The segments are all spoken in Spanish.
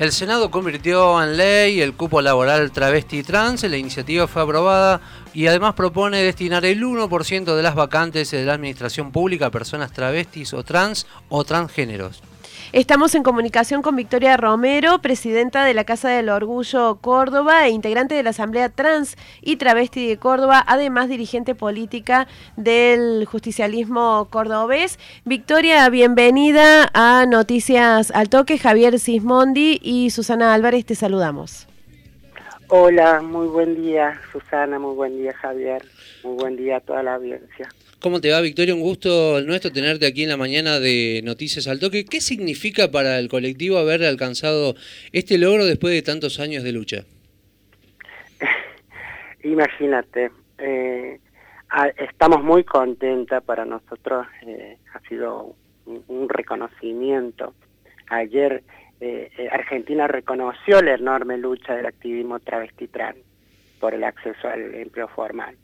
El Senado convirtió en ley el cupo laboral travesti trans, la iniciativa fue aprobada y además propone destinar el 1% de las vacantes de la administración pública a personas travestis o trans o transgéneros. Estamos en comunicación con Victoria Romero, presidenta de la Casa del Orgullo Córdoba e integrante de la Asamblea Trans y Travesti de Córdoba, además dirigente política del justicialismo cordobés. Victoria, bienvenida a Noticias al Toque. Javier Sismondi y Susana Álvarez, te saludamos. Hola, muy buen día Susana, muy buen día Javier, muy buen día a toda la audiencia. ¿Cómo te va, Victoria? Un gusto nuestro tenerte aquí en la mañana de Noticias al Toque. ¿Qué significa para el colectivo haber alcanzado este logro después de tantos años de lucha? Imagínate, eh, estamos muy contentas para nosotros, eh, ha sido un, reconocimiento. Ayer eh, Argentina reconoció la enorme lucha del activismo travesti trans por el acceso al empleo formal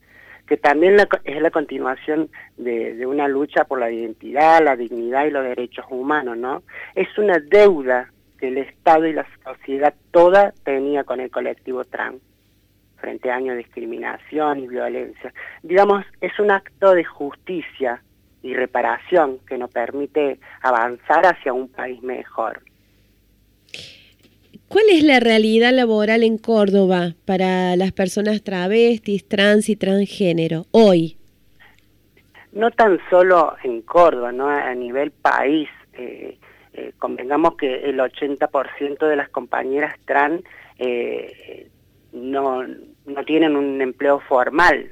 que también es la continuación de, una lucha por la identidad, la dignidad y los derechos humanos, ¿no? Es una deuda que el Estado y la sociedad toda tenía con el colectivo trans frente a años de discriminación y violencia. Digamos, es un acto de justicia y reparación que nos permite avanzar hacia un país mejor. ¿Cuál es la realidad laboral en Córdoba para las personas travestis, trans y transgénero hoy? No tan solo en Córdoba, ¿no? a nivel país. Eh, eh, convengamos que el 80% de las compañeras trans eh, no, no tienen un empleo formal.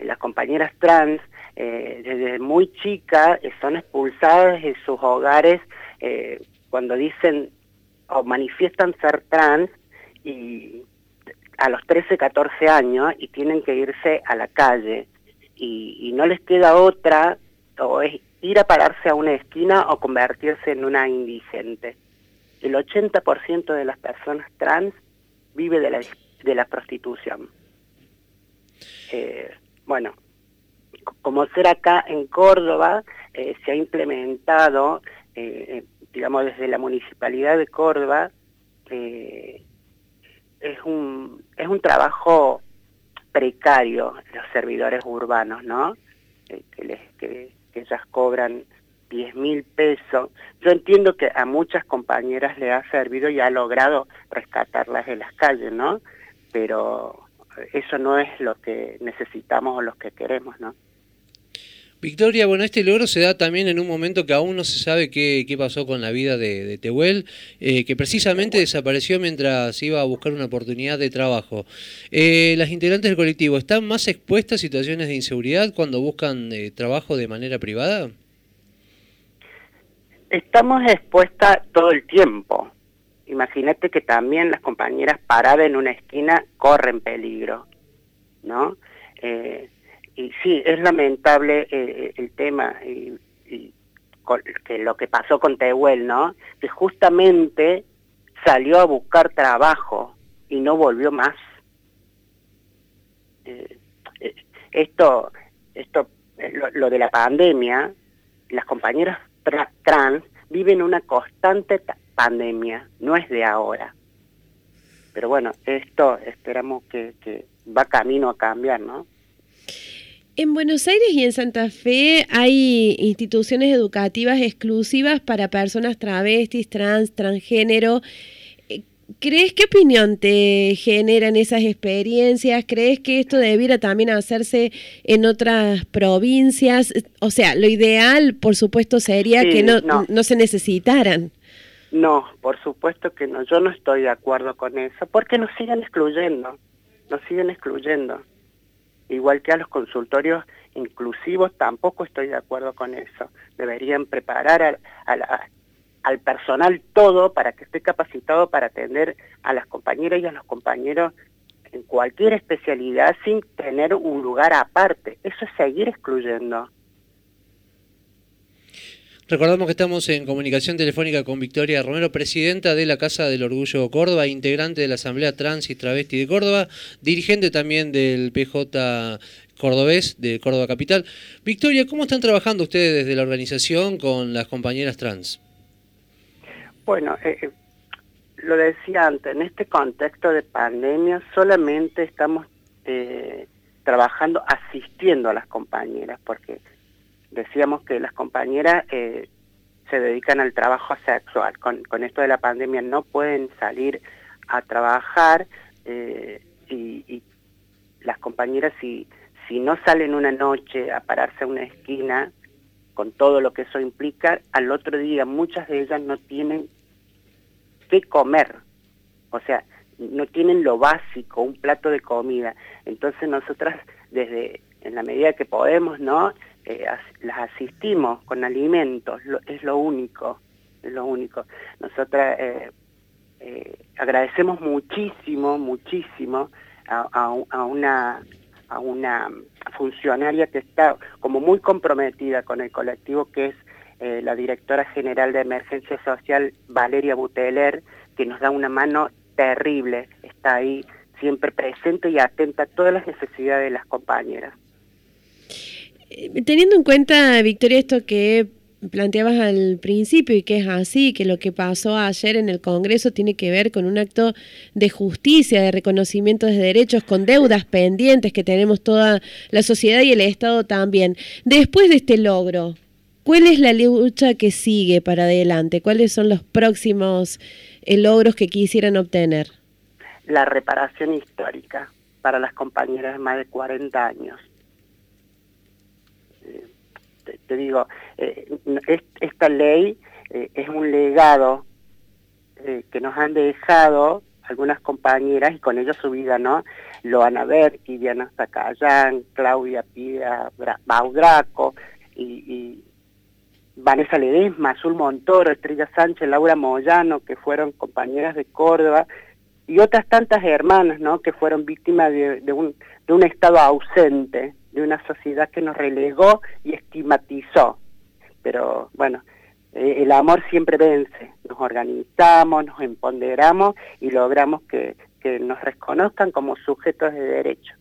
Las compañeras trans desde muy chicas son expulsadas de sus hogares cuando dicen o manifiestan ser trans y a los 13, 14 años y tienen que irse a la calle y, no les queda otra o es ir a pararse a una esquina o convertirse en una indigente. El 80% de las personas trans vive de la, de la prostitución. Eh, bueno, como ser acá en Córdoba, eh, se ha implementado eh, digamos, desde la Municipalidad de Córdoba, es, un, es un trabajo precario los servidores urbanos, ¿no? Eh, que, les, que, ellas cobran 10 mil pesos. Yo entiendo que a muchas compañeras le ha servido y ha logrado rescatarlas de las calles, ¿no? Pero eso no es lo que necesitamos o lo que queremos, ¿no? Victoria, bueno, este logro se da también en un momento que aún no se sabe qué, pasó con la vida de, Tehuel, eh, que precisamente desapareció mientras iba a buscar una oportunidad de trabajo. Eh, ¿Las integrantes del colectivo están más expuestas a situaciones de inseguridad cuando buscan eh, trabajo de manera privada? Estamos expuestas todo el tiempo. Imagínate que también las compañeras paradas en una esquina corren peligro, ¿no? Y sí, es lamentable eh, eh, el tema y, que lo que pasó con Tehuel, ¿no? Que justamente salió a buscar trabajo y no volvió más. Eh, esto, esto, lo, de la pandemia, las compañeras trans viven una constante pandemia, no es de ahora. Pero bueno, esto esperamos que, que va camino a cambiar, ¿no? En Buenos Aires y en Santa Fe hay instituciones educativas exclusivas para personas travestis, trans, transgénero. Eh, ¿Crees qué opinión te generan esas experiencias? ¿Crees que esto debiera también hacerse en otras provincias? O sea, lo ideal, por supuesto, sería que no, no. no se necesitaran. No, por supuesto que no. Yo no estoy de acuerdo con eso, porque nos siguen excluyendo, nos siguen excluyendo igual que a los consultorios inclusivos, tampoco estoy de acuerdo con eso. Deberían preparar al personal todo para que esté capacitado para atender a las compañeras y a los compañeros en cualquier especialidad sin tener un lugar aparte. Eso es seguir excluyendo. Recordamos que estamos en comunicación telefónica con Victoria Romero, presidenta de la Casa del Orgullo Córdoba, integrante de la Asamblea Trans y Travesti de Córdoba, dirigente también del PJ Cordobés de Córdoba Capital. Victoria, ¿cómo están trabajando ustedes desde la organización con las compañeras trans? Bueno, eh, eh, lo decía antes, en este contexto de pandemia solamente estamos eh, trabajando asistiendo a las compañeras, porque decíamos que las compañeras eh, se dedican al trabajo sexual. Con, con, esto de la pandemia no pueden salir a trabajar eh, y, y, las compañeras si, si no salen una noche a pararse a una esquina, con todo lo que eso implica, al otro día muchas de ellas no tienen qué comer. O sea, no tienen lo básico, un plato de comida. Entonces nosotras desde en la medida que podemos, ¿no? Eh, las asistimos con alimentos, es lo único, es lo único. Nosotras eh, eh, agradecemos muchísimo, muchísimo a, una a una funcionaria que está como muy comprometida con el colectivo, que es la directora general de Emergencia Social, Valeria Buteler, que nos da una mano terrible, está ahí siempre presente y atenta a todas las necesidades de las compañeras. Eh, teniendo en cuenta, Victoria, esto que planteabas al principio y que es así, que lo que pasó ayer en el Congreso tiene que ver con un acto de justicia, de reconocimiento de derechos, con deudas pendientes que tenemos toda la sociedad y el Estado también. Después de este logro, ¿cuál es la lucha que sigue para adelante? ¿Cuáles son los próximos eh, logros que quisieran obtener? La reparación histórica para las compañeras de más de 40 años digo, eh, esta ley eh, es un legado eh, que nos han dejado algunas compañeras y con ellos su vida, ¿no? Loana Berti, Diana Zacayán, Claudia Pida Baudraco y, y Vanessa Ledesma, Azul Montoro, Estrella Sánchez, Laura Moyano, que fueron compañeras de Córdoba, y otras tantas hermanas, ¿no? Que fueron víctimas de, un, de un estado ausente de una sociedad que nos relegó y estigmatizó. Pero bueno, eh, el amor siempre vence. Nos organizamos, nos empoderamos y logramos que, que nos reconozcan como sujetos de derecho.